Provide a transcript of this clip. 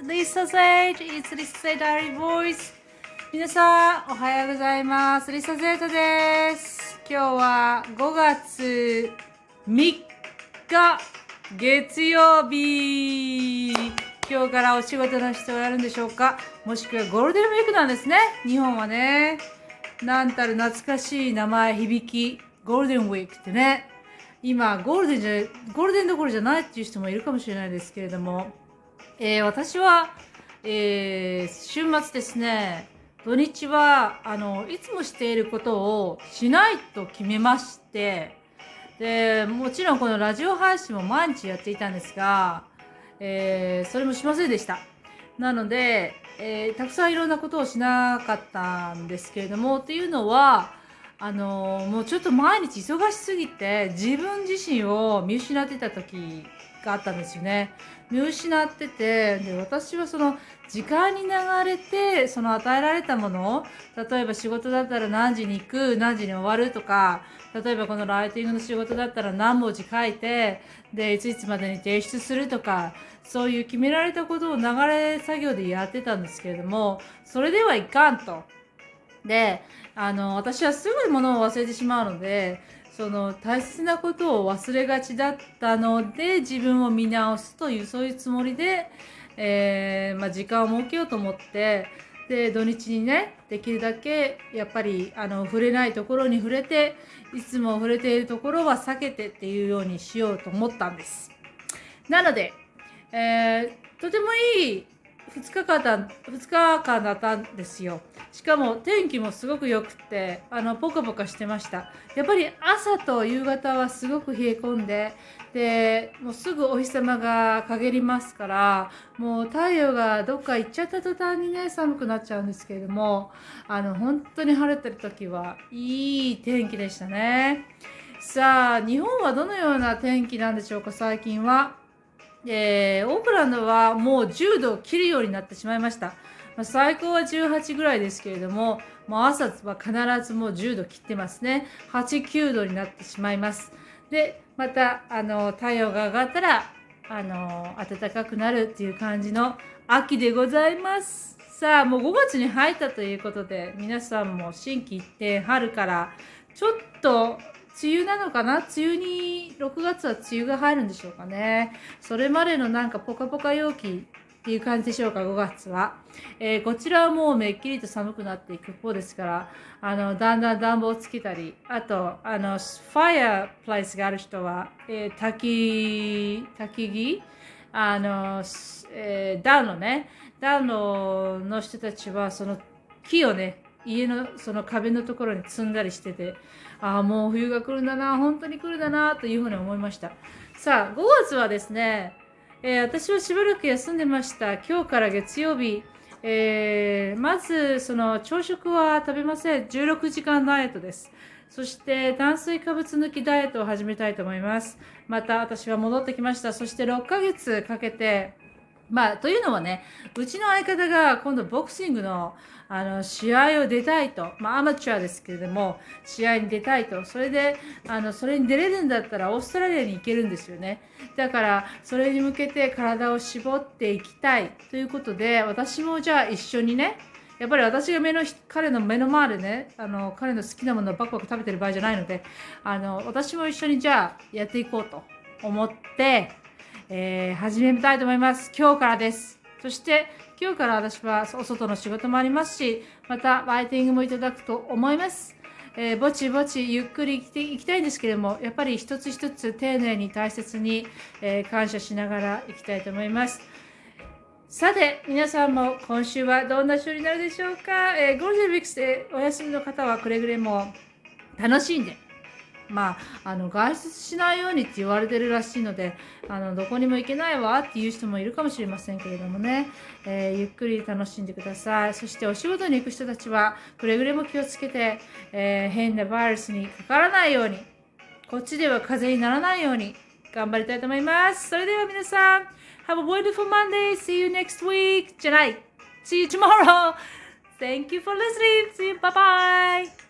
is Lisa Zeta. It's Lisa Zed Diary Voice. 皆さん、おはようございます。リサゼータです。今日は5月3日月曜日。今日からお仕事の人はやるんでしょうか？もしくはゴールデンウィークなんですね。日本はね。なんたる懐かしい名前、響き。ゴールデンウィークってね。今、ゴールデンじゃ、ゴールデンどころじゃないっていう人もいるかもしれないですけれども、えー私は、えー週末ですね、土日は、あの、いつもしていることをしないと決めまして、で、もちろんこのラジオ配信も毎日やっていたんですが、えーそれもしませんでした。なので、えーたくさんいろんなことをしなかったんですけれども、っていうのは、あのもうちょっと毎日忙しすぎて自分自身を見失ってた時があったんですよね。見失っててで私はその時間に流れてその与えられたものを例えば仕事だったら何時に行く何時に終わるとか例えばこのライティングの仕事だったら何文字書いてでいついつまでに提出するとかそういう決められたことを流れ作業でやってたんですけれどもそれではいかんと。であの私はすぐ物を忘れてしまうのでその大切なことを忘れがちだったので自分を見直すというそういうつもりで、えーまあ、時間を設けようと思ってで土日にねできるだけやっぱりあの触れないところに触れていつも触れているところは避けてっていうようにしようと思ったんです。なので、えーとてもいい2日間だ2日間だったんですよ。しかも天気もすごく良くて、あの、ポカポカしてました。やっぱり朝と夕方はすごく冷え込んで、で、もうすぐお日様が陰りますから、もう太陽がどっか行っちゃった途端にね、寒くなっちゃうんですけれども、あの、本当に晴れてる時はいい天気でしたね。さあ、日本はどのような天気なんでしょうか、最近は？オークランドはもう10度を切るようになってしまいました。まあ最高は18ぐらいですけれども、もう朝は必ずもう10度切ってますね。8、9度になってしまいます。で、また、あの、太陽が上がったら、あの、暖かくなるっていう感じの秋でございます。さあ、もう5月に入ったということで、皆さんも心機一転、春から、ちょっと、梅雨なのかな？梅雨に、6月は梅雨が入るんでしょうかね。それまでのなんかポカポカ陽気っていう感じでしょうか、5月は。えーこちらはもうめっきりと寒くなっていく方ですから、あの、だんだん暖房をつけたり、あと、あの、ファイアプレイスがある人は、えー焚き、焚き木？あの、えー暖炉ね、暖炉の人たちは、その木をね、家のその壁のところに積んだりしてて、ああ、もう冬が来るんだな、本当に来るんだな、というふうに思いました。さあ、5月はですね、えー私はしばらく休んでました。今日から月曜日、えーまず、その朝食は食べません。16時間ダイエットです。そして炭水化物抜きダイエットを始めたいと思います。また私は戻ってきました。そして6ヶ月かけて、まあ、というのはね、うちの相方が今度ボクシングのあの試合を出たいと、まあ、アマチュアですけれども、試合に出たいと、それで、あのそれに出れるんだったらオーストラリアに行けるんですよね。だから、それに向けて体を絞っていきたいということで、私もじゃあ一緒にね、やっぱり私が目の彼の目の前でねあの彼の好きなものをバクバク食べてる場合じゃないのであの私も一緒にじゃあやっていこうと思って、えー始めたいと思います。今日からです。そして今日から私はお外の仕事もありますしまたライティングもいただくと思います。えーぼちぼちゆっくり生きていきたいんですけれどもやっぱり一つ一つ丁寧に大切に、えー感謝しながらいきたいと思います。さて、皆さんも今週はどんな週になるでしょうか、えーゴールデンウィークスでお休みの方はくれぐれも楽しんで、まあ、あの外出しないようにって言われてるらしいのであのどこにも行けないわっていう人もいるかもしれませんけれどもね、えーゆっくり楽しんでくださいそしてお仕事に行く人たちはくれぐれも気をつけて、えー変なバイルスにかからないようにこっちでは風邪にならないように頑張りたいと思います。それでは皆さん、Have a wonderful Monday. See you next week. じゃない。See you tomorrow. Thank you for listening. See you. Bye bye.